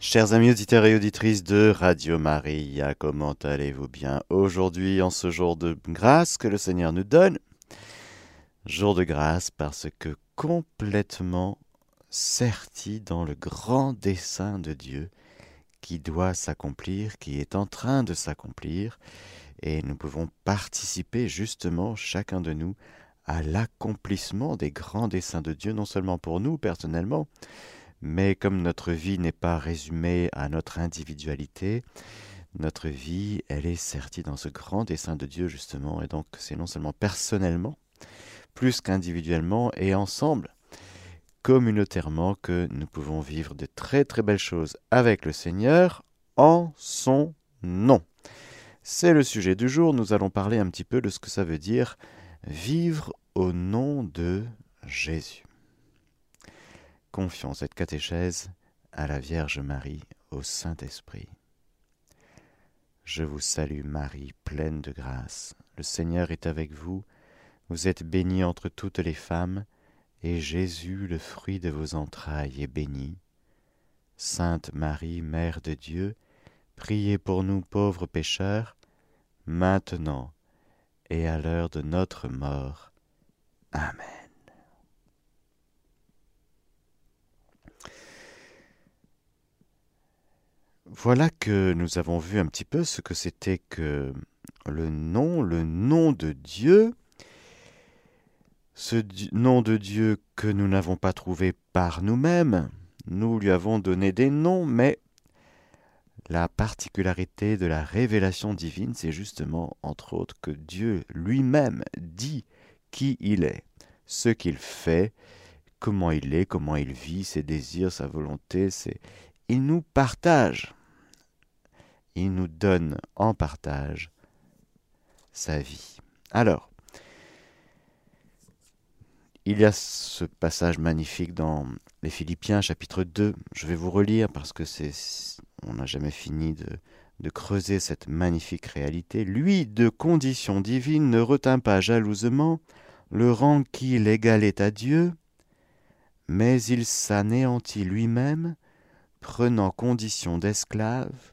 Chers amis auditeurs et auditrices de Radio Maria, comment allez-vous bien aujourd'hui en ce jour de grâce que le Seigneur nous donne? Jour de grâce parce que complètement serti dans le grand dessein de Dieu qui doit s'accomplir, qui est en train de s'accomplir, et nous pouvons participer justement, chacun de nous, à l'accomplissement des grands desseins de Dieu, non seulement pour nous personnellement, mais comme notre vie n'est pas résumée à notre individualité, notre vie, elle est sertie dans ce grand dessein de Dieu, justement, et donc c'est non seulement personnellement, plus qu'individuellement, et ensemble, communautairement, que nous pouvons vivre de très très belles choses avec le Seigneur en son nom. C'est le sujet du jour, nous allons parler un petit peu de ce que ça veut dire vivre au nom de Jésus. Confions cette catéchèse à la Vierge Marie, au Saint-Esprit. Je vous salue Marie, pleine de grâce. Le Seigneur est avec vous. Vous êtes bénie entre toutes les femmes, et Jésus, le fruit de vos entrailles, est béni. Sainte Marie, Mère de Dieu, priez pour nous pauvres pécheurs, maintenant et à l'heure de notre mort. Amen. Voilà que nous avons vu un petit peu ce que c'était que le nom, le nom de Dieu, ce nom de Dieu que nous n'avons pas trouvé par nous-mêmes. Nous lui avons donné des noms, mais la particularité de la révélation divine, c'est justement, entre autres, que Dieu lui-même dit qui il est, ce qu'il fait, comment il est, comment il vit, ses désirs, sa volonté. Il nous partage il nous donne en partage sa vie. Alors, il y a ce passage magnifique dans les Philippiens chapitre 2. Je vais vous relire parce que c'est on n'a jamais fini de, creuser cette magnifique réalité. Lui, de condition divine, ne retint pas jalousement le rang qu'il égalait à Dieu, mais il s'anéantit lui-même, prenant condition d'esclave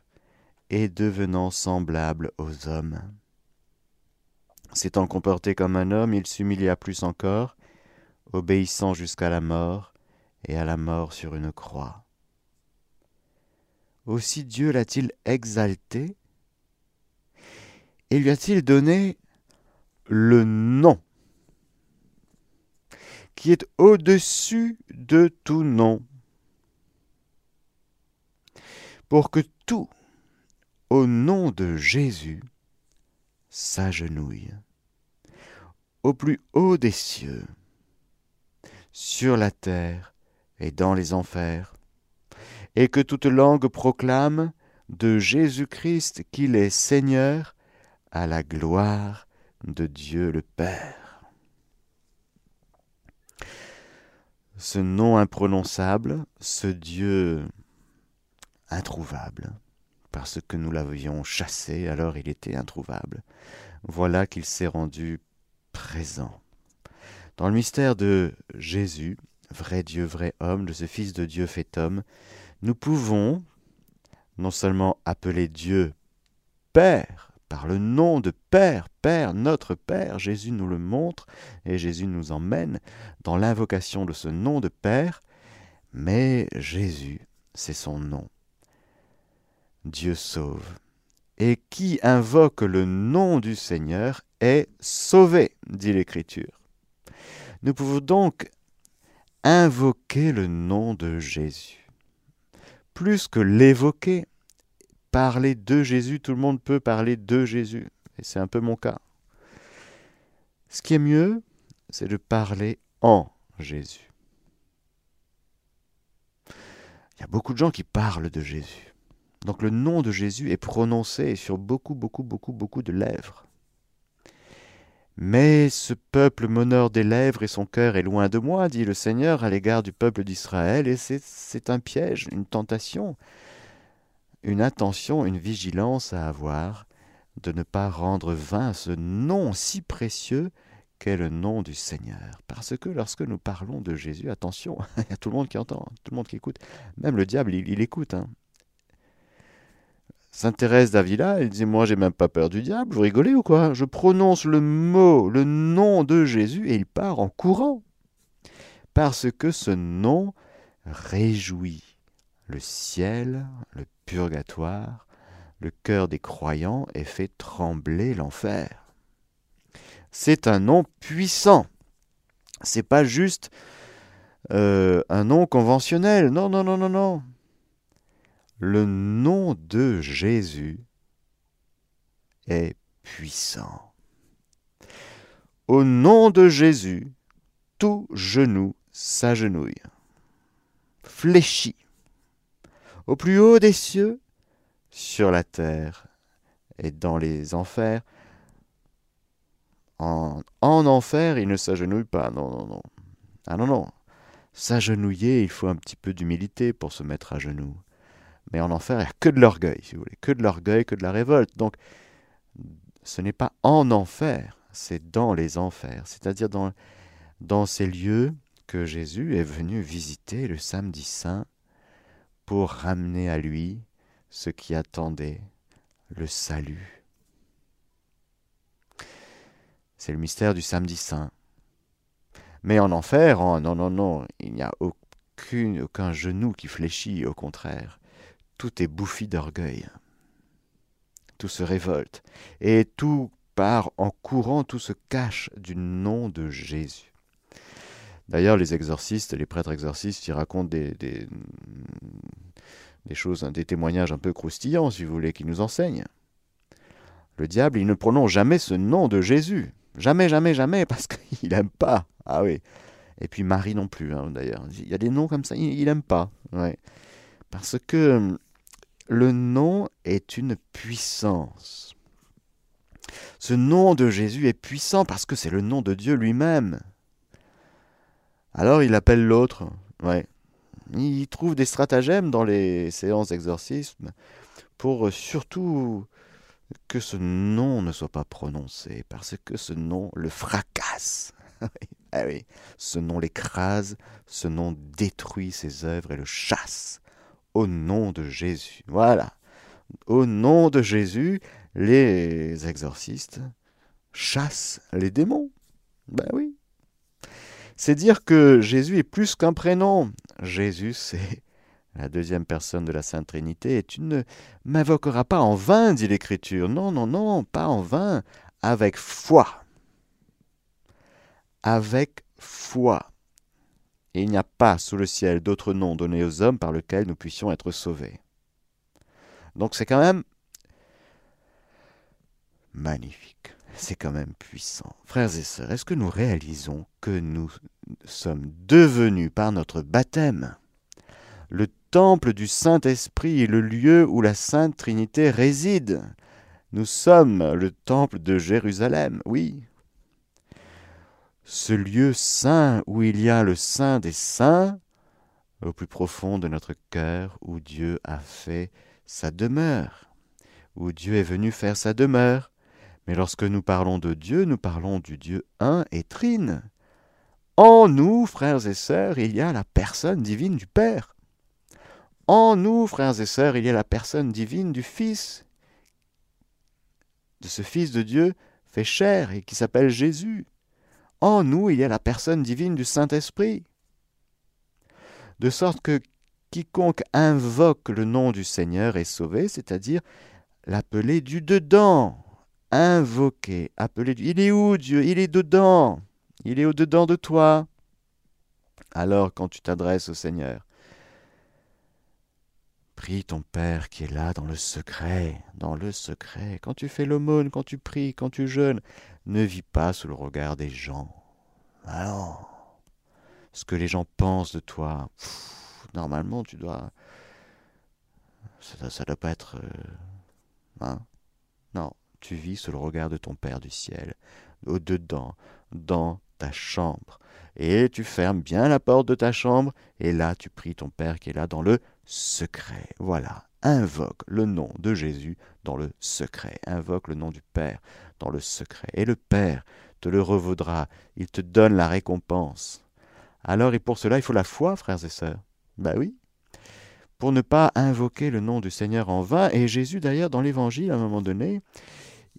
et devenant semblable aux hommes. S'étant comporté comme un homme, il s'humilia plus encore, obéissant jusqu'à la mort, et à la mort sur une croix. Aussi Dieu l'a-t-il exalté, et lui a-t-il donné le nom, qui est au-dessus de tout nom, pour que tout au nom de Jésus, s'agenouille au plus haut des cieux, sur la terre et dans les enfers, et que toute langue proclame de Jésus-Christ qu'il est Seigneur à la gloire de Dieu le Père. Ce nom imprononçable, ce Dieu introuvable, parce que nous l'avions chassé, alors il était introuvable. Voilà qu'il s'est rendu présent. Dans le mystère de Jésus, vrai Dieu, vrai homme, de ce Fils de Dieu fait homme, nous pouvons non seulement appeler Dieu Père, par le nom de Père, Père, notre Père, Jésus nous le montre et Jésus nous emmène dans l'invocation de ce nom de Père, mais Jésus, c'est son nom. Dieu sauve. Et qui invoque le nom du Seigneur est sauvé, dit l'Écriture. Nous pouvons donc invoquer le nom de Jésus. Plus que l'évoquer, parler de Jésus, tout le monde peut parler de Jésus. Et c'est un peu mon cas. Ce qui est mieux, c'est de parler en Jésus. Il y a beaucoup de gens qui parlent de Jésus. Donc le nom de Jésus est prononcé sur beaucoup, beaucoup, beaucoup, beaucoup de lèvres. Mais ce peuple m'honore des lèvres et son cœur est loin de moi, dit le Seigneur à l'égard du peuple d'Israël, et c'est un piège, une tentation, une intention, une vigilance à avoir de ne pas rendre vain ce nom si précieux qu'est le nom du Seigneur. Parce que lorsque nous parlons de Jésus, attention, il y a tout le monde qui entend, tout le monde qui écoute, même le diable, il, écoute. Hein Sainte Thérèse d'Avila, elle disait Moi, j'ai même pas peur du diable, vous rigolez ou quoi? Je prononce le mot, le nom de Jésus, et il part en courant. Parce que ce nom réjouit le ciel, le purgatoire, le cœur des croyants et fait trembler l'enfer. C'est un nom puissant. C'est pas juste euh, un nom conventionnel. Non, non, non, non, non. Le nom de Jésus est puissant. Au nom de Jésus, tout genou s'agenouille, fléchit, au plus haut des cieux, sur la terre et dans les enfers. En, en enfer, il ne s'agenouille pas. Non, non, non. Ah non, non. S'agenouiller, il faut un petit peu d'humilité pour se mettre à genoux. Mais en enfer, il n'y a que de l'orgueil, si vous voulez. Que de l'orgueil, que de la révolte. Donc, ce n'est pas en enfer, c'est dans les enfers. C'est-à-dire dans, dans ces lieux que Jésus est venu visiter le samedi saint pour ramener à lui ce qui attendait le salut. C'est le mystère du samedi saint. Mais en enfer, oh, non, non, non, il n'y a aucune, aucun genou qui fléchit, au contraire. Tout est bouffi d'orgueil. Tout se révolte. Et tout part en courant, tout se cache du nom de Jésus. D'ailleurs, les exorcistes, les prêtres exorcistes, ils racontent des, choses, des témoignages un peu croustillants, si vous voulez, qui nous enseignent. Le diable, il ne prononce jamais ce nom de Jésus. Jamais, jamais, jamais, parce qu'il n'aime pas. Ah oui. Et puis Marie non plus, hein, d'ailleurs. Il y a des noms comme ça, il n'aime pas. Ouais. Parce que le nom est une puissance. Ce nom de Jésus est puissant parce que c'est le nom de Dieu lui-même. Alors il appelle l'autre. Ouais. Il trouve des stratagèmes dans les séances d'exorcisme pour surtout que ce nom ne soit pas prononcé, parce que ce nom le fracasse. ah ce nom l'écrase, ce nom détruit ses œuvres et le chasse. Au nom de Jésus. Voilà. Au nom de Jésus, les exorcistes chassent les démons. Ben oui. C'est dire que Jésus est plus qu'un prénom. Jésus, c'est la deuxième personne de la Sainte Trinité, et tu ne m'invoqueras pas en vain, dit l'Écriture. Non, non, non, pas en vain, avec foi. Avec foi. Il n'y a pas sous le ciel d'autre nom donné aux hommes par lequel nous puissions être sauvés. Donc c'est quand même magnifique c'est quand même puissant. Frères et sœurs, est-ce que nous réalisons que nous sommes devenus par notre baptême le temple du Saint-Esprit et le lieu où la Sainte Trinité réside? Nous sommes le temple de Jérusalem, oui. Ce lieu saint où il y a le Saint des Saints, au plus profond de notre cœur, où Dieu a fait sa demeure, où Dieu est venu faire sa demeure, mais lorsque nous parlons de Dieu, nous parlons du Dieu un et trine. En nous, frères et sœurs, il y a la personne divine du Père. En nous, frères et sœurs, il y a la personne divine du Fils, de ce Fils de Dieu fait chair et qui s'appelle Jésus. En nous, il y a la personne divine du Saint-Esprit. De sorte que quiconque invoque le nom du Seigneur est sauvé, c'est-à-dire l'appelé du dedans, invoquer, appeler Il est où Dieu? Il est dedans. Il est au-dedans de toi. Alors quand tu t'adresses au Seigneur, prie ton Père qui est là dans le secret, dans le secret. Quand tu fais l'aumône, quand tu pries, quand tu jeûnes, ne vis pas sous le regard des gens. Alors, ce que les gens pensent de toi, normalement tu dois... Ça, ça doit pas être... Euh, hein? Non, tu vis sous le regard de ton Père du ciel, au-dedans, dans ta chambre. Et tu fermes bien la porte de ta chambre, et là tu pries ton Père qui est là dans le secret. Voilà, invoque le nom de Jésus dans le secret. Invoque le nom du Père dans le secret. Et le Père te le revaudra, il te donne la récompense. Alors, et pour cela, il faut la foi, frères et sœurs? Ben oui. pour ne pas invoquer le nom du Seigneur en vain. Et Jésus, d'ailleurs, dans l'Évangile, à un moment donné,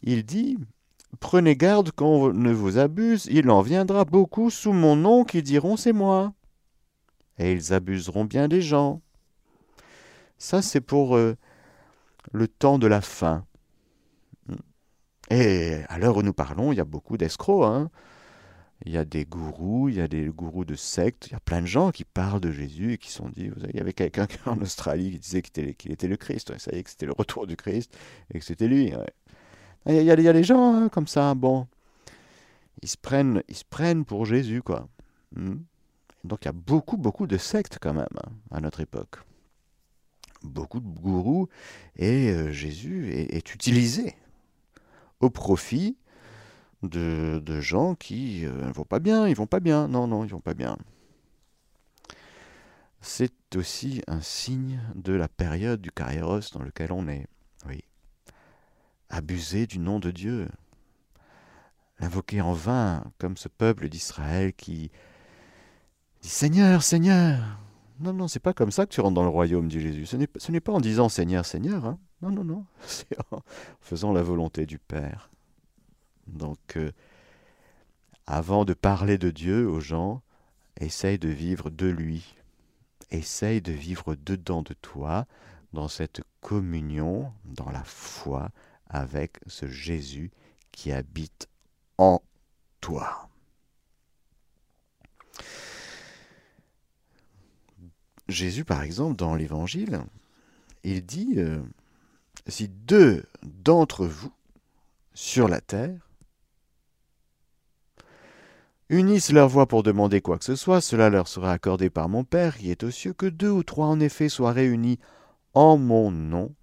il dit Prenez garde qu'on ne vous abuse, il en viendra beaucoup sous mon nom qui diront c'est moi. Et ils abuseront bien des gens. Ça, c'est pour euh, le temps de la fin. Et à l'heure où nous parlons, il y a beaucoup d'escrocs. Hein. Il y a des gourous, il y a des gourous de sectes, il y a plein de gens qui parlent de Jésus et qui sont dit, il y avait quelqu'un en Australie qui disait qu'il était, le Christ, ça y est, que c'était le retour du Christ et que c'était lui. Il, y a, il, des gens hein, comme ça, bon, ils se prennent, ils se prennent pour Jésus, quoi. Hmm. Donc il y a beaucoup, beaucoup de sectes quand même hein, à notre époque. Beaucoup de gourous et euh, Jésus est, utilisé au profit de, gens qui ne euh, vont pas bien, ils vont pas bien. Non, non, ils vont pas bien. C'est aussi un signe de la période du Kairos dans lequel on est. Oui. Abuser du nom de Dieu. L'invoquer en vain, comme ce peuple d'Israël qui dit Seigneur, Seigneur. Non, non, c'est pas comme ça que tu rentres dans le royaume, dit Jésus. Ce n'est pas en disant Seigneur, Seigneur. Hein. Non, non, non. C'est en faisant la volonté du Père. Donc, euh, avant de parler de Dieu aux gens, essaye de vivre de lui. Essaye de vivre dedans de toi, dans cette communion, dans la foi avec ce Jésus qui habite en toi. Jésus, par exemple, dans l'Évangile, il dit, euh, si deux d'entre vous sur la terre unissent leur voix pour demander quoi que ce soit, cela leur sera accordé par mon Père qui est aux cieux, que deux ou trois en effet soient réunis en mon nom,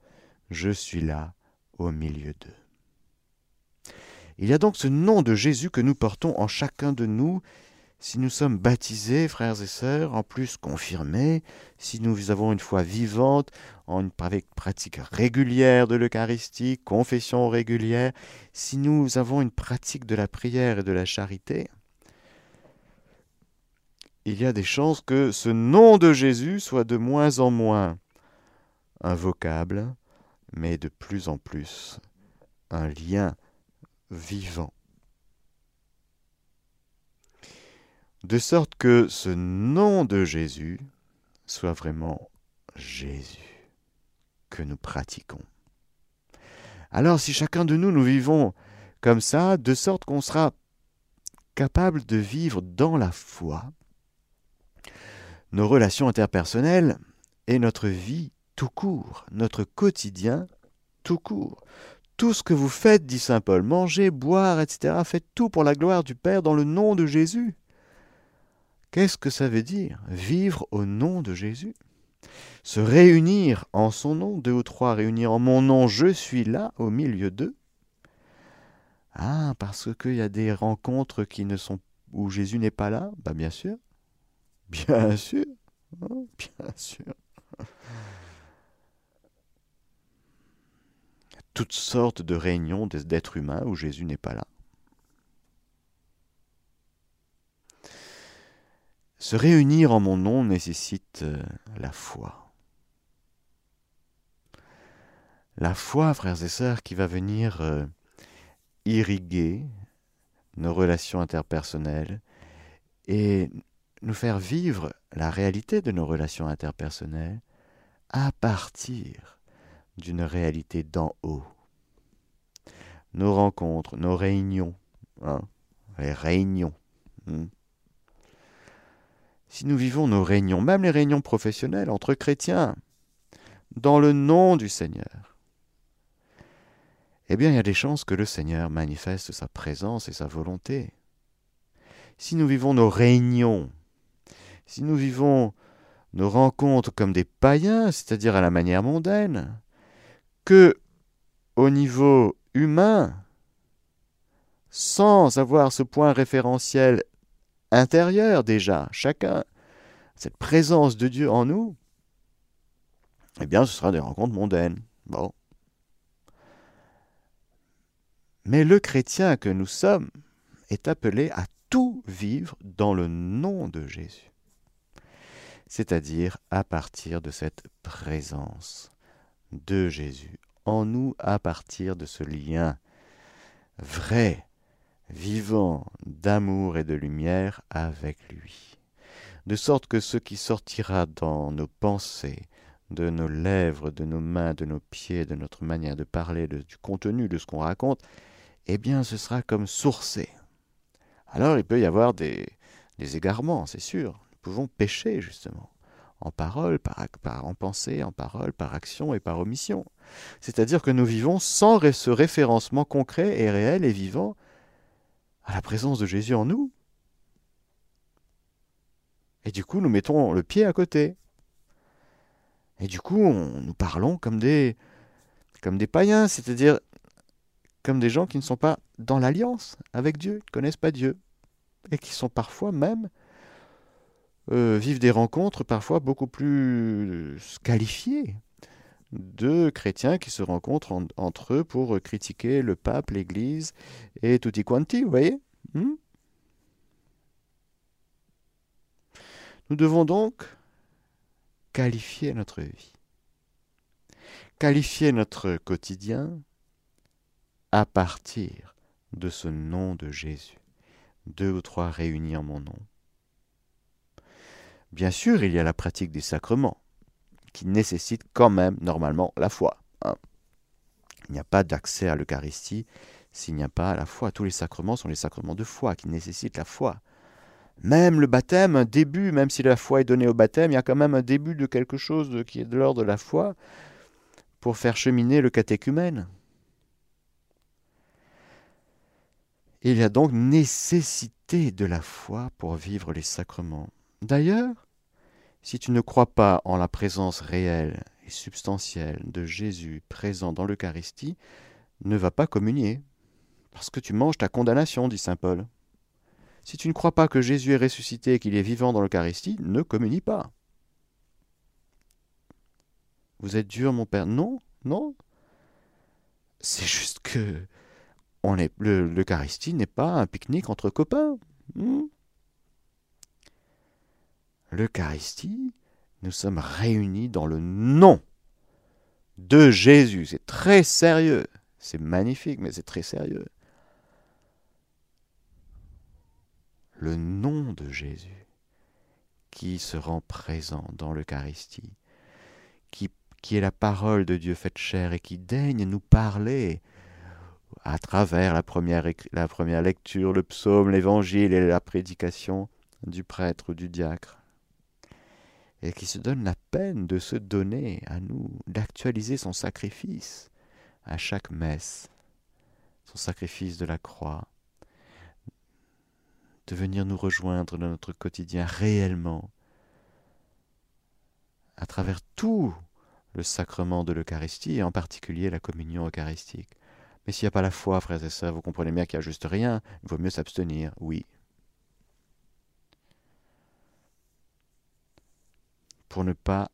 je suis là au milieu d'eux. Il y a donc ce nom de Jésus que nous portons en chacun de nous, si nous sommes baptisés, frères et sœurs, en plus confirmés, si nous avons une foi vivante, en une pratique régulière de l'Eucharistie, confession régulière, si nous avons une pratique de la prière et de la charité, il y a des chances que ce nom de Jésus soit de moins en moins invocable, mais de plus en plus un lien vivant. De sorte que ce nom de Jésus soit vraiment Jésus que nous pratiquons. Alors si chacun de nous, nous vivons comme ça, de sorte qu'on sera capable de vivre dans la foi, nos relations interpersonnelles et notre vie tout court, notre quotidien tout court. Tout ce que vous faites, dit Saint Paul, manger, boire, etc., faites tout pour la gloire du Père dans le nom de Jésus. Qu'est-ce que ça veut dire Vivre au nom de Jésus? Se réunir en son nom, deux ou trois réunir en mon nom, je suis là au milieu d'eux. Ah, parce qu'il y a des rencontres qui ne sont où Jésus n'est pas là? Bah bien sûr. Bien sûr, hein, bien sûr. Toutes sortes de réunions d'êtres humains où Jésus n'est pas là. Se réunir en mon nom nécessite euh, la foi. La foi, frères et sœurs, qui va venir euh, irriguer nos relations interpersonnelles et nous faire vivre la réalité de nos relations interpersonnelles à partir d'une réalité d'en haut. Nos rencontres, nos réunions, hein, les réunions. Hmm. Si nous vivons nos réunions, même les réunions professionnelles entre chrétiens, dans le nom du Seigneur, eh bien il y a des chances que le Seigneur manifeste sa présence et sa volonté. Si nous vivons nos réunions si nous vivons nos rencontres comme des païens, c'est-à-dire à la manière mondaine, que au niveau humain, sans avoir ce point référentiel intérieur déjà, chacun, cette présence de Dieu en nous, eh bien ce sera des rencontres mondaines. Bon. Mais le chrétien que nous sommes est appelé à tout vivre dans le nom de Jésus c'est-à-dire à partir de cette présence de Jésus en nous, à partir de ce lien vrai, vivant d'amour et de lumière avec lui. De sorte que ce qui sortira dans nos pensées, de nos lèvres, de nos mains, de nos pieds, de notre manière de parler, du contenu de ce qu'on raconte, eh bien ce sera comme sourcé. Alors il peut y avoir des, égarements, c'est sûr. Nous pouvons pécher justement, en parole, par, par, en pensée, en parole, par action et par omission. C'est-à-dire que nous vivons sans ce référencement concret et réel et vivant à la présence de Jésus en nous. Et du coup, nous mettons le pied à côté. Et du coup, nous parlons comme des, comme des païens, c'est-à-dire comme des gens qui ne sont pas dans l'alliance avec Dieu, qui ne connaissent pas Dieu, et qui sont parfois même euh, vivent des rencontres parfois beaucoup plus qualifiées de chrétiens qui se rencontrent entre eux pour critiquer le pape, l'Église et tutti quanti, vous voyez hmm? Nous devons donc qualifier notre vie, qualifier notre quotidien à partir de ce nom de Jésus. Deux ou trois réunis en mon nom. Bien sûr, il y a la pratique des sacrements, qui nécessite quand même normalement la foi. Hein. Il n'y a pas d'accès à l'Eucharistie s'il n'y a pas la foi. Tous les sacrements sont les sacrements de foi, qui nécessitent la foi. Même le baptême, un début, même si la foi est donnée au baptême, il y a quand même un début de quelque chose qui est de l'ordre de la foi pour faire cheminer le catéchumène. Il y a donc nécessité de la foi pour vivre les sacrements. D'ailleurs, si tu ne crois pas en la présence réelle et substantielle de Jésus présent dans l'Eucharistie, ne va pas communier, parce que tu manges ta condamnation, dit Saint Paul. Si tu ne crois pas que Jésus est ressuscité et qu'il est vivant dans l'Eucharistie, ne communie pas. Vous êtes dur, mon père Non, non. C'est juste que l'Eucharistie n'est pas un pique-nique entre copains. Hmm. L'Eucharistie, nous sommes réunis dans le nom de Jésus. C'est très sérieux. C'est magnifique, mais c'est très sérieux. Le nom de Jésus qui se rend présent dans l'Eucharistie, qui, est la parole de Dieu faite chair et qui daigne nous parler à travers la première lecture, le psaume, l'évangile et la prédication du prêtre ou du diacre, et qui se donne la peine de se donner à nous, d'actualiser son sacrifice à chaque messe, son sacrifice de la croix, de venir nous rejoindre dans notre quotidien réellement, à travers tout le sacrement de l'Eucharistie, et en particulier la communion eucharistique. Mais s'il n'y a pas la foi, frères et sœurs, vous comprenez bien qu'il n'y a juste rien, il vaut mieux s'abstenir, oui. Pour ne pas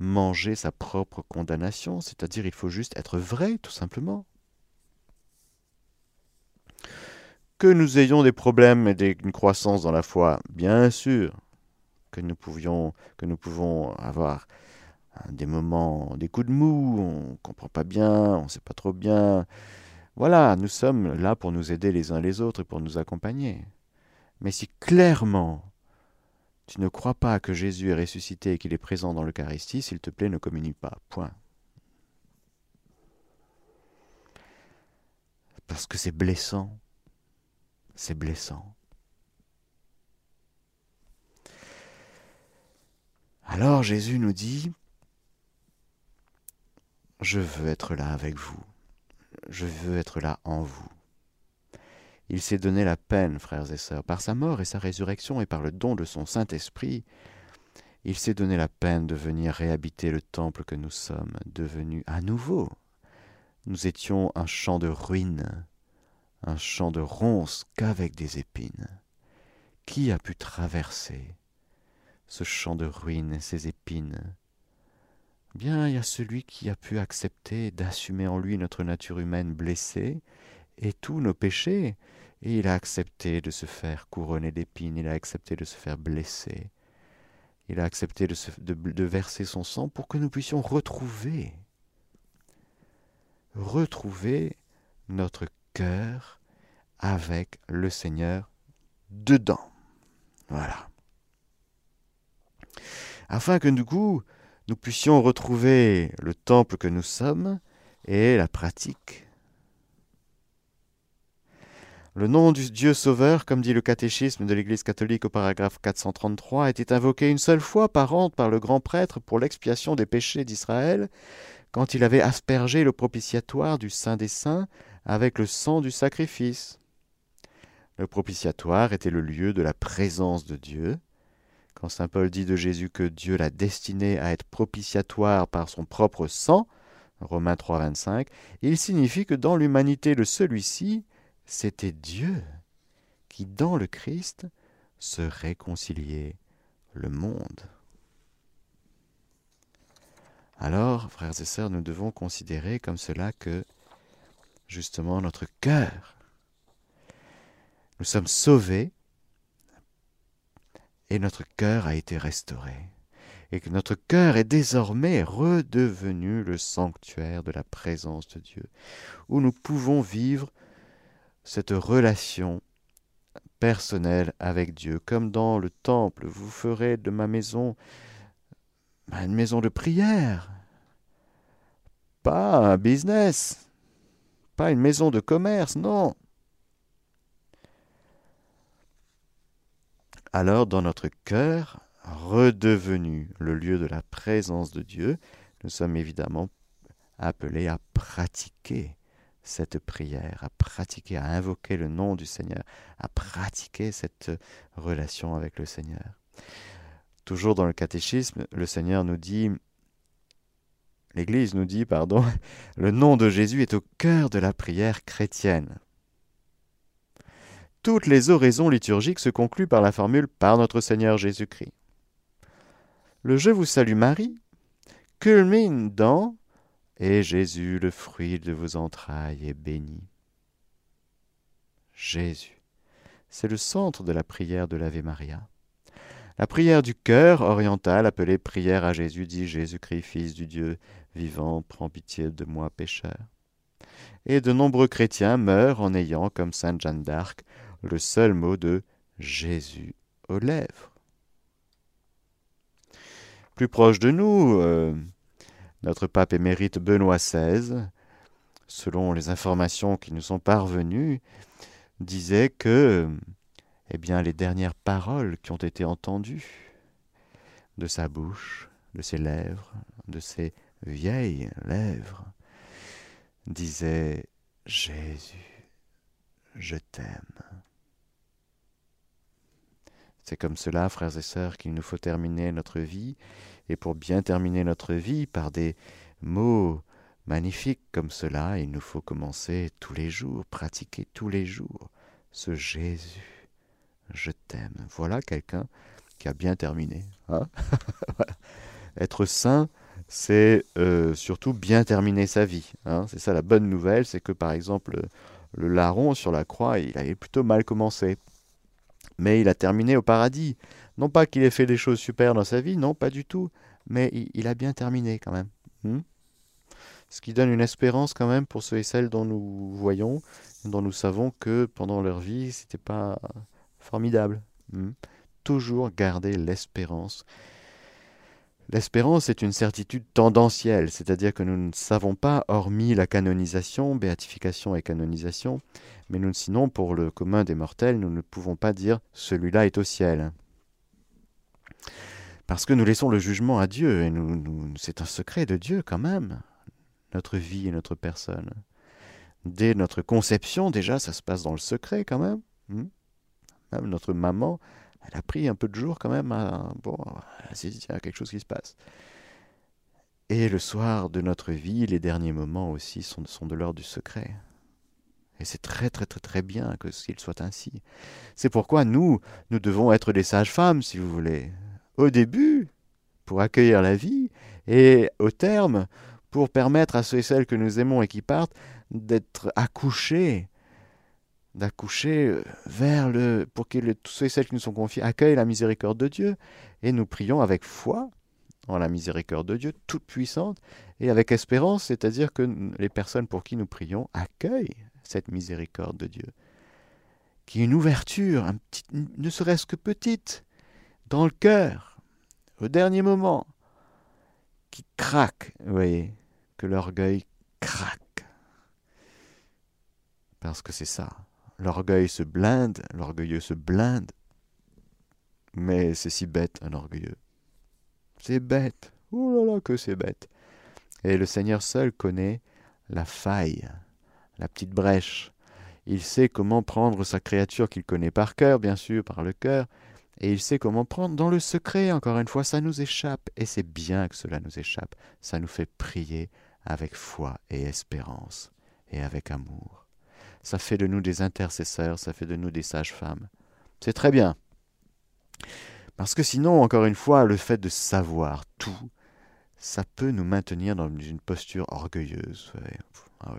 manger sa propre condamnation, c'est-à-dire il faut juste être vrai, tout simplement. Que nous ayons des problèmes et une croissance dans la foi, bien sûr, que nous pouvions, que nous pouvons avoir des moments, des coups de mou, on ne comprend pas bien, on ne sait pas trop bien, voilà, nous sommes là pour nous aider les uns les autres et pour nous accompagner. Mais si clairement tu ne crois pas que Jésus est ressuscité et qu'il est présent dans l'Eucharistie, s'il te plaît, ne communie pas. Point. Parce que c'est blessant. C'est blessant. Alors Jésus nous dit, je veux être là avec vous je veux être là en vous. Il s'est donné la peine, frères et sœurs, par sa mort et sa résurrection et par le don de son Saint-Esprit. Il s'est donné la peine de venir réhabiter le temple que nous sommes devenus à nouveau. Nous étions un champ de ruines, un champ de ronces qu'avec des épines. Qui a pu traverser ce champ de ruines et ces épines? Bien il y a celui qui a pu accepter d'assumer en lui notre nature humaine blessée et tous nos péchés, et il a accepté de se faire couronner d'épines, il a accepté de se faire blesser, il a accepté de, de verser son sang pour que nous puissions retrouver, retrouver notre cœur avec le Seigneur dedans. Voilà. Afin que du coup, nous puissions retrouver le temple que nous sommes et la pratique. Le nom du Dieu sauveur, comme dit le catéchisme de l'Église catholique au paragraphe 433, était invoqué une seule fois par an par le grand prêtre pour l'expiation des péchés d'Israël, quand il avait aspergé le propitiatoire du Saint des Saints avec le sang du sacrifice. Le propitiatoire était le lieu de la présence de Dieu. Quand Saint Paul dit de Jésus que Dieu l'a destiné à être propitiatoire par son propre sang, Romains 3, 25, il signifie que dans l'humanité de celui-ci, c'était Dieu qui, dans le Christ, se réconciliait le monde. Alors, frères et sœurs, nous devons considérer comme cela que, justement, notre cœur nous sommes sauvés et notre cœur a été restauré. Et que notre cœur est désormais redevenu le sanctuaire de la présence de Dieu, où nous pouvons vivre cette relation personnelle avec Dieu, comme dans le temple, vous ferez de ma maison une maison de prière, pas un business, pas une maison de commerce, non. alors dans notre cœur, redevenu le lieu de la présence de Dieu, nous sommes évidemment appelés à pratiquer cette prière, à pratiquer, à invoquer le nom du Seigneur, à pratiquer cette relation avec le Seigneur. Toujours dans le catéchisme, le Seigneur nous dit, l'Église nous dit, pardon, le nom de Jésus est au cœur de la prière chrétienne. Toutes les oraisons liturgiques se concluent par la formule Par notre Seigneur Jésus-Christ. Le Je vous salue Marie culmine dans Et Jésus, le fruit de vos entrailles, est béni. Jésus. C'est le centre de la prière de l'Ave Maria. La prière du cœur oriental, appelée prière à Jésus, dit Jésus-Christ, Fils du Dieu vivant, prends pitié de moi pécheur. Et de nombreux chrétiens meurent en ayant, comme sainte Jeanne d'Arc, le seul mot de Jésus aux lèvres. Plus proche de nous, euh, notre pape émérite Benoît XVI, selon les informations qui nous sont parvenues, disait que eh bien, les dernières paroles qui ont été entendues de sa bouche, de ses lèvres, de ses vieilles lèvres, disaient Jésus, je t'aime. C'est comme cela, frères et sœurs, qu'il nous faut terminer notre vie, et pour bien terminer notre vie par des mots magnifiques comme cela, il nous faut commencer tous les jours, pratiquer tous les jours ce Jésus, je t'aime. Voilà quelqu'un qui a bien terminé. Hein Être saint, c'est euh, surtout bien terminer sa vie. Hein c'est ça la bonne nouvelle, c'est que par exemple le larron sur la croix, il avait plutôt mal commencé mais il a terminé au paradis. Non pas qu'il ait fait des choses super dans sa vie, non, pas du tout, mais il, a bien terminé quand même. Hmm? Ce qui donne une espérance quand même pour ceux et celles dont nous voyons, dont nous savons que pendant leur vie, c'était pas formidable. Hmm? Toujours garder l'espérance. L'espérance est une certitude tendancielle, c'est-à-dire que nous ne savons pas, hormis la canonisation, béatification et canonisation, mais sinon, pour le commun des mortels, nous ne pouvons pas dire celui-là est au ciel. Parce que nous laissons le jugement à Dieu, et c'est un secret de Dieu quand même, notre vie et notre personne. Dès notre conception, déjà, ça se passe dans le secret quand même. Hmm? même notre maman, elle a pris un peu de jour quand même à... Bon, il y a quelque chose qui se passe. Et le soir de notre vie, les derniers moments aussi sont, de l'ordre du secret. Et c'est très très très très bien que s'il soit ainsi. C'est pourquoi nous, nous devons être des sages-femmes, si vous voulez. Au début, pour accueillir la vie, et au terme, pour permettre à ceux et celles que nous aimons et qui partent d'être accouchés d'accoucher euh, vers le pour que tous ceux et celles qui nous sont confiés accueillent la miséricorde de Dieu et nous prions avec foi en la miséricorde de Dieu toute puissante et avec espérance, c'est-à-dire que les personnes pour qui nous prions accueillent cette miséricorde de Dieu. Qui est une ouverture, un petit, ne serait-ce que petite, dans le cœur, au dernier moment, qui craque, vous voyez, que l'orgueil craque. Parce que c'est ça. L'orgueil se blinde, l'orgueilleux se blinde. Mais c'est si bête, un orgueilleux. C'est bête. Oh là là, que c'est bête. Et le Seigneur seul connaît la faille, la petite brèche. Il sait comment prendre sa créature qu'il connaît par cœur, bien sûr, par le cœur, et il sait comment prendre dans le secret, encore une fois, ça nous échappe, et c'est bien que cela nous échappe, ça nous fait prier avec foi et espérance, et avec amour. Ça fait de nous des intercesseurs, ça fait de nous des sages-femmes. C'est très bien. Parce que sinon, encore une fois, le fait de savoir tout, ça peut nous maintenir dans une posture orgueilleuse. Ah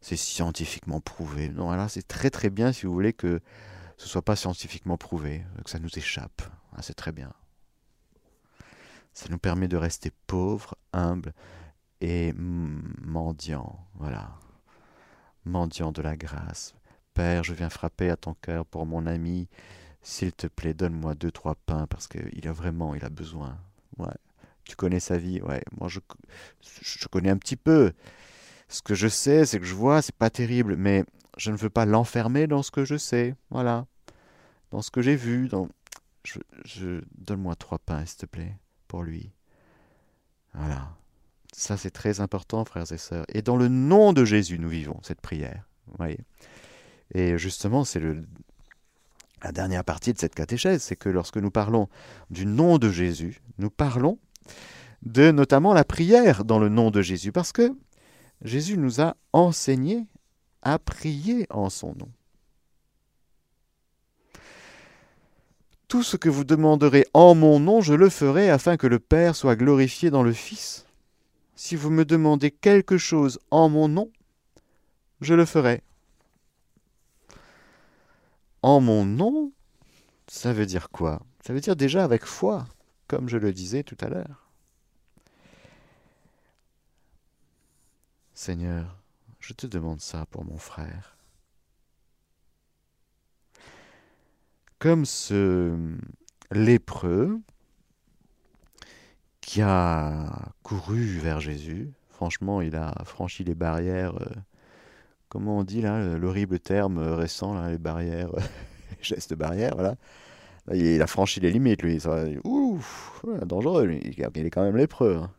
c'est scientifiquement prouvé. Non, c'est très très bien si vous voulez que ce soit pas scientifiquement prouvé, que ça nous échappe. Ah, c'est très bien. Ça nous permet de rester pauvres, humbles et mendiants. Voilà. Mendiants de la grâce. Père, je viens frapper à ton cœur pour mon ami. S'il te plaît, donne-moi deux, trois pains parce qu'il a vraiment, il a besoin. Ouais. Tu connais sa vie, ouais. Moi, je, je connais un petit peu. Ce que je sais, c'est que je vois, c'est pas terrible, mais je ne veux pas l'enfermer dans ce que je sais. Voilà. Dans ce que j'ai vu. Dans... Je... Donne-moi trois pains, s'il te plaît, pour lui. Voilà. Ça, c'est très important, frères et sœurs. Et dans le nom de Jésus, nous vivons cette prière. Et justement, c'est la dernière partie de cette catéchèse, c'est que lorsque nous parlons du nom de Jésus, nous parlons de notamment la prière dans le nom de Jésus, parce que Jésus nous a enseigné à prier en son nom. Tout ce que vous demanderez en mon nom, je le ferai afin que le Père soit glorifié dans le Fils. Si vous me demandez quelque chose en mon nom, je le ferai. En mon nom, ça veut dire quoi? Ça veut dire déjà avec foi, comme je le disais tout à l'heure. Seigneur, je te demande ça pour mon frère. Comme ce lépreux qui a couru vers Jésus, franchement, il a franchi les barrières, euh, comment on dit là, l'horrible terme récent, là, les barrières, les gestes barrières, voilà. Il a franchi les limites, lui. Ouf, dangereux, lui. Il est quand même lépreux. Hein.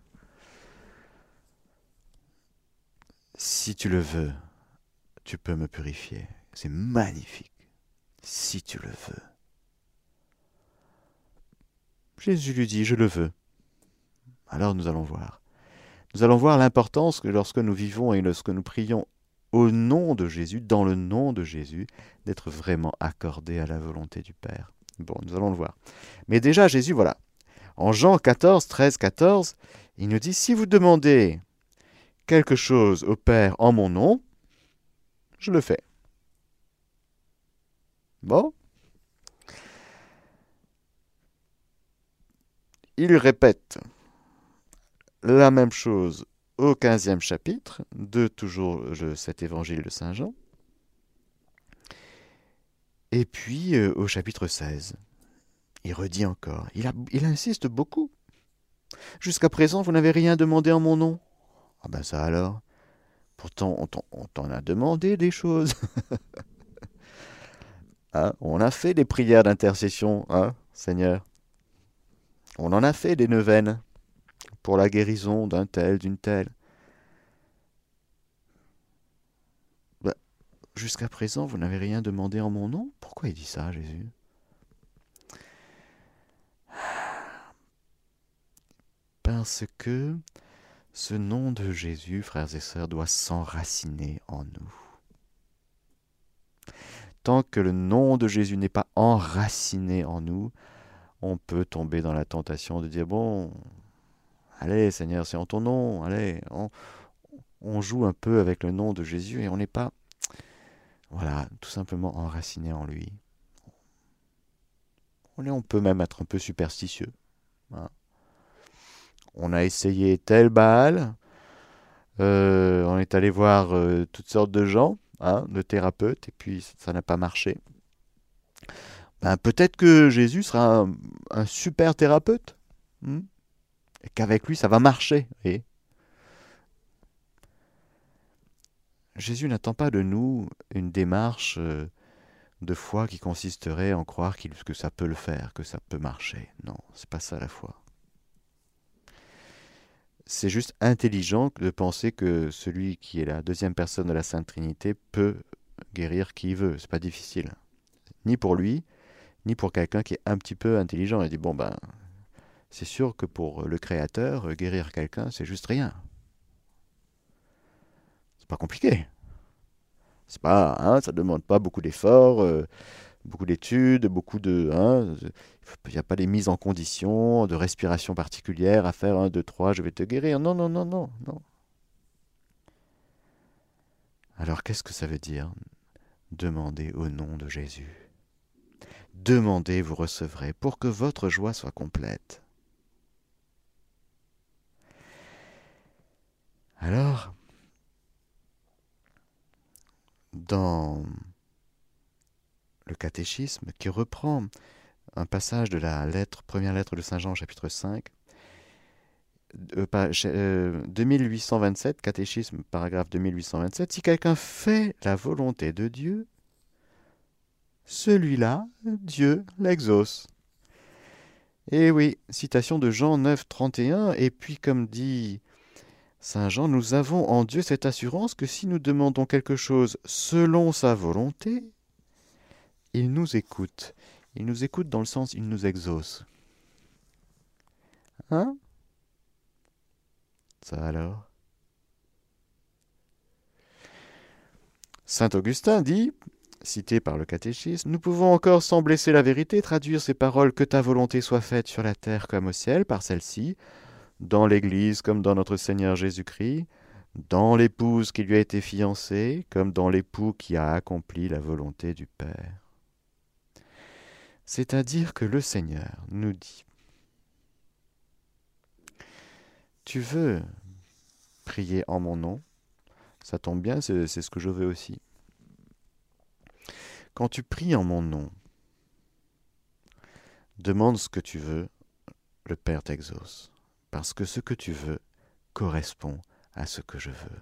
Si tu le veux, tu peux me purifier. C'est magnifique. Si tu le veux. Jésus lui dit, je le veux. Alors nous allons voir. Nous allons voir l'importance que lorsque nous vivons et lorsque nous prions au nom de Jésus, dans le nom de Jésus, d'être vraiment accordé à la volonté du Père. Bon, nous allons le voir. Mais déjà, Jésus, voilà. En Jean 14, 13, 14, il nous dit, si vous demandez quelque chose au Père en mon nom, je le fais. Bon Il répète la même chose au 15e chapitre de toujours cet évangile de Saint Jean. Et puis euh, au chapitre 16, il redit encore, il, insiste beaucoup. Jusqu'à présent, vous n'avez rien demandé en mon nom. Ah ben ça alors. Pourtant, on t'en a demandé des choses. Hein, on a fait des prières d'intercession, hein, Seigneur. On en a fait des neuvaines pour la guérison d'un tel, d'une telle. Ben, jusqu'à présent, vous n'avez rien demandé en mon nom? Pourquoi il dit ça, Jésus? Parce que ce nom de Jésus, frères et sœurs, doit s'enraciner en nous. Tant que le nom de Jésus n'est pas enraciné en nous, on peut tomber dans la tentation de dire, bon, allez Seigneur, c'est en ton nom, allez, on, joue un peu avec le nom de Jésus et on n'est pas, Voilà, tout simplement enraciné en lui. On peut même être un peu superstitieux. Hein. On a essayé tel Baal, euh, on est allé voir euh, toutes sortes de gens, hein, de thérapeutes, et puis ça n'a pas marché. Ben, peut-être que Jésus sera un, super thérapeute, hmm, qu'avec lui ça va marcher. Jésus n'attend pas de nous une démarche euh, de foi qui consisterait en croire que ça peut le faire, que ça peut marcher. Non, c'est pas ça la foi. C'est juste intelligent de penser que celui qui est la deuxième personne de la Sainte Trinité peut guérir qui veut. C'est pas difficile. Ni pour lui, ni pour quelqu'un qui est un petit peu intelligent. Il dit bon ben, c'est sûr que pour le Créateur, guérir quelqu'un, c'est juste rien. C'est pas compliqué. C'est pas, hein, ça demande pas beaucoup d'efforts, euh, beaucoup d'études, beaucoup de, hein, il n'y a pas des mises en condition de respiration particulière à faire 1, 2, 3, je vais te guérir. Non, non, non, non, non. Alors qu'est-ce que ça veut dire? Demandez au nom de Jésus. Demandez, vous recevrez, pour que votre joie soit complète. Alors, dans le catéchisme qui reprend un passage de la première lettre de Saint Jean, chapitre 5, euh, 2827, euh, catéchisme, paragraphe 2827, si quelqu'un fait la volonté de Dieu, celui-là, Dieu l'exauce. Et oui, citation de Jean 9, 31, et puis comme dit Saint Jean, nous avons en Dieu cette assurance que si nous demandons quelque chose selon sa volonté, il nous écoute. Il nous écoute dans le sens il nous exauce. Hein? Ça alors? Saint Augustin dit, cité par le catéchisme, nous pouvons encore, sans blesser la vérité, traduire ces paroles que ta volonté soit faite sur la terre comme au ciel par celle-ci, dans l'Église comme dans notre Seigneur Jésus-Christ, dans l'épouse qui lui a été fiancée, comme dans l'époux qui a accompli la volonté du Père. C'est-à-dire que le Seigneur nous dit, tu veux prier en mon nom, ça tombe bien, c'est ce que je veux aussi. Quand tu pries en mon nom, demande ce que tu veux, le Père t'exauce parce que ce que tu veux correspond à ce que je veux.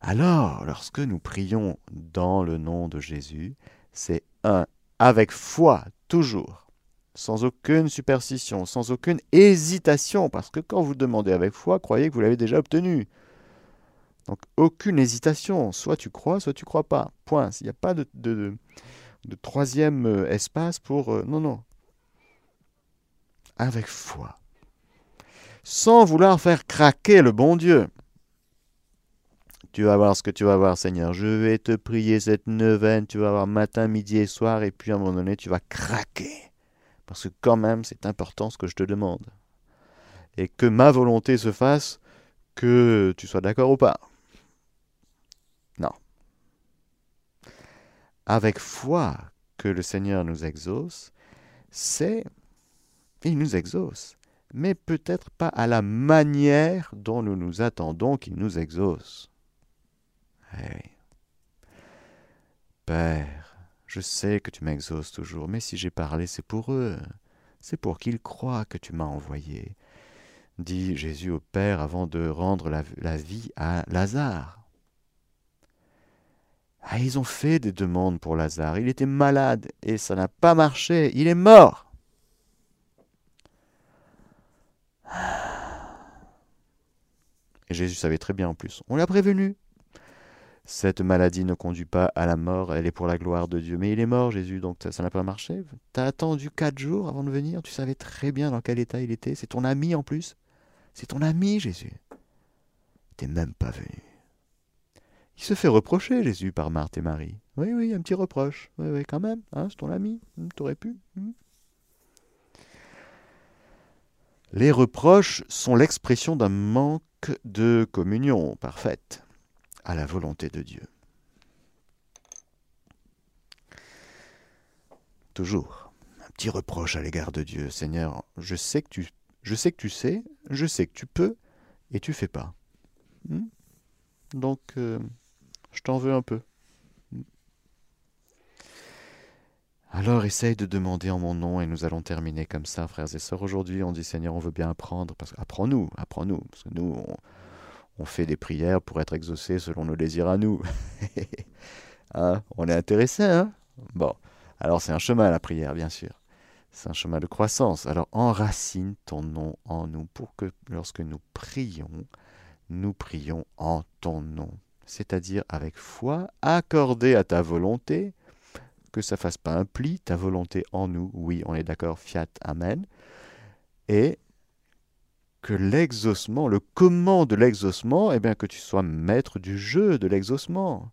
Alors, lorsque nous prions dans le nom de Jésus, c'est un, avec foi, toujours, sans aucune superstition, sans aucune hésitation, parce que quand vous demandez avec foi, croyez que vous l'avez déjà obtenu. Donc aucune hésitation, soit tu crois, soit tu crois pas. Point. Il n'y a pas de, troisième euh, espace pour... Euh, non, non avec foi, sans vouloir faire craquer le bon Dieu. Tu vas voir ce que tu vas voir, Seigneur. Je vais te prier cette neuvaine, tu vas voir matin, midi et soir, et puis à un moment donné, tu vas craquer. Parce que quand même, c'est important ce que je te demande. Et que ma volonté se fasse, que tu sois d'accord ou pas. Non. Avec foi que le Seigneur nous exauce, c'est il nous exauce, mais peut-être pas à la manière dont nous nous attendons qu'il nous exauce. Eh Père, je sais que tu m'exauces toujours, mais si j'ai parlé, c'est pour eux, c'est pour qu'ils croient que tu m'as envoyé, dit Jésus au Père avant de rendre la, la vie à Lazare. Ah, ils ont fait des demandes pour Lazare. Il était malade et ça n'a pas marché. Il est mort. Et Jésus savait très bien en plus. On l'a prévenu. Cette maladie ne conduit pas à la mort, elle est pour la gloire de Dieu. Mais il est mort, Jésus, donc ça n'a pas marché. T'as attendu quatre jours avant de venir, tu savais très bien dans quel état il était. C'est ton ami en plus. C'est ton ami, Jésus. T'es même pas venu. Il se fait reprocher, Jésus, par Marthe et Marie. Oui, oui, un petit reproche. Oui, oui, quand même. Hein, c'est ton ami. Hmm, t'aurais pu. Hmm. Les reproches sont l'expression d'un manque de communion parfaite à la volonté de Dieu. Toujours un petit reproche à l'égard de Dieu. Seigneur, je sais que tu, sais, je sais que tu peux, et tu fais pas. Hmm? Donc, euh, je t'en veux un peu. Alors essaye de demander en mon nom et nous allons terminer comme ça, frères et sœurs. Aujourd'hui, on dit Seigneur, on veut bien apprendre, parce apprends-nous, apprends-nous, parce que nous, on, fait des prières pour être exaucés selon nos désirs à nous. hein on est intéressé, hein? Bon, alors c'est un chemin la prière, bien sûr. C'est un chemin de croissance. Alors enracine ton nom en nous pour que lorsque nous prions, nous prions en ton nom. C'est-à-dire avec foi, accordée à ta volonté, que ça fasse pas un pli, ta volonté en nous, oui, on est d'accord, fiat, amen, et que l'exaucement, le comment de l'exaucement, eh bien que tu sois maître du jeu de l'exaucement.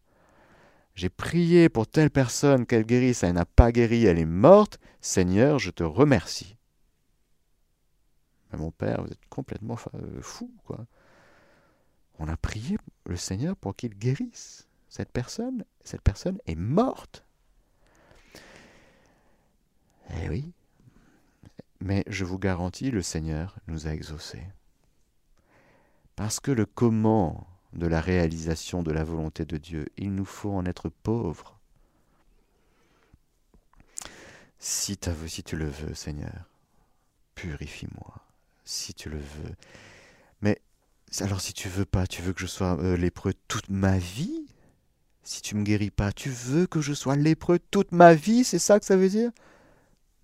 J'ai prié pour telle personne qu'elle guérisse, elle n'a pas guéri, elle est morte. Seigneur, je te remercie. Mais mon Père, vous êtes complètement euh, fou, quoi. On a prié le Seigneur pour qu'il guérisse cette personne. Cette personne est morte. Eh oui. Mais je vous garantis, le Seigneur nous a exaucés. Parce que le comment de la réalisation de la volonté de Dieu. Il nous faut en être pauvres. Si, tu le veux, Seigneur, purifie-moi, si tu le veux. Mais alors si tu veux pas, tu veux que je sois euh, lépreux toute ma vie? Si tu me guéris pas, tu veux que je sois lépreux toute ma vie C'est ça que ça veut dire?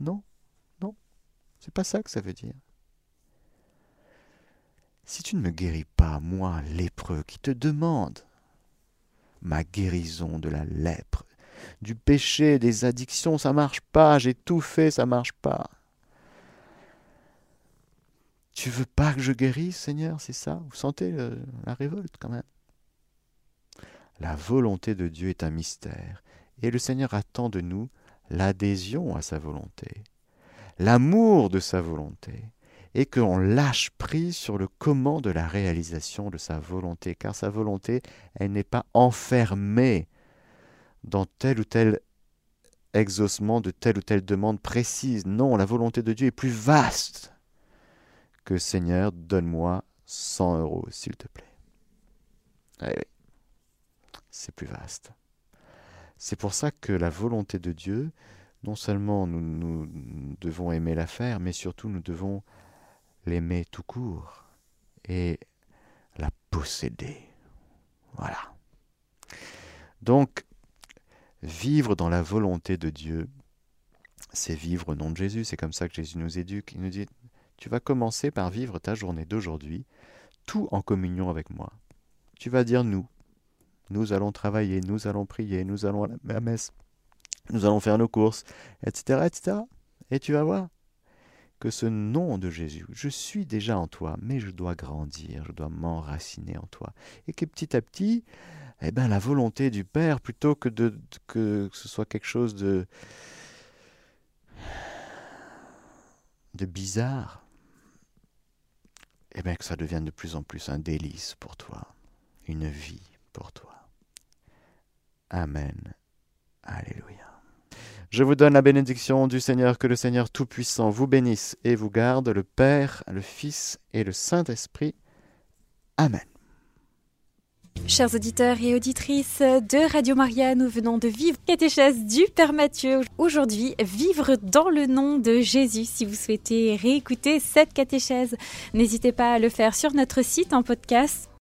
Non, non, c'est pas ça que ça veut dire. Si tu ne me guéris pas, moi, lépreux, qui te demande ma guérison de la lèpre, du péché, des addictions, ça marche pas, j'ai tout fait, ça marche pas. Tu veux pas que je guérisse, Seigneur, c'est ça? Vous sentez la révolte quand même La volonté de Dieu est un mystère, et le Seigneur attend de nous l'adhésion à sa volonté, l'amour de sa volonté, et qu'on lâche prise sur le comment de la réalisation de sa volonté, car sa volonté, elle n'est pas enfermée dans tel ou tel exaucement de telle ou telle demande précise. Non, la volonté de Dieu est plus vaste que Seigneur, donne-moi 100 euros, s'il te plaît. Eh oui, c'est plus vaste. C'est pour ça que la volonté de Dieu, non seulement nous, devons aimer la faire, mais surtout nous devons l'aimer tout court et la posséder. Voilà. Donc, vivre dans la volonté de Dieu, c'est vivre au nom de Jésus. C'est comme ça que Jésus nous éduque. Il nous dit, tu vas commencer par vivre ta journée d'aujourd'hui, tout en communion avec moi. Tu vas dire nous. Nous allons travailler, nous allons prier, nous allons à la messe, nous allons faire nos courses, etc., etc. Et tu vas voir, que ce nom de Jésus, je suis déjà en toi, mais je dois grandir, je dois m'enraciner en toi. Et que petit à petit, eh ben, la volonté du Père, plutôt que, de, que ce soit quelque chose de, bizarre, eh bien, que ça devienne de plus en plus un délice pour toi, une vie pour toi. Amen. Alléluia. Je vous donne la bénédiction du Seigneur, que le Seigneur Tout-Puissant vous bénisse et vous garde, le Père, le Fils et le Saint-Esprit. Amen. Chers auditeurs et auditrices de Radio Maria, nous venons de vivre catéchèse du Père Mathieu. Aujourd'hui, vivre dans le nom de Jésus. Si vous souhaitez réécouter cette catéchèse, n'hésitez pas à le faire sur notre site en podcast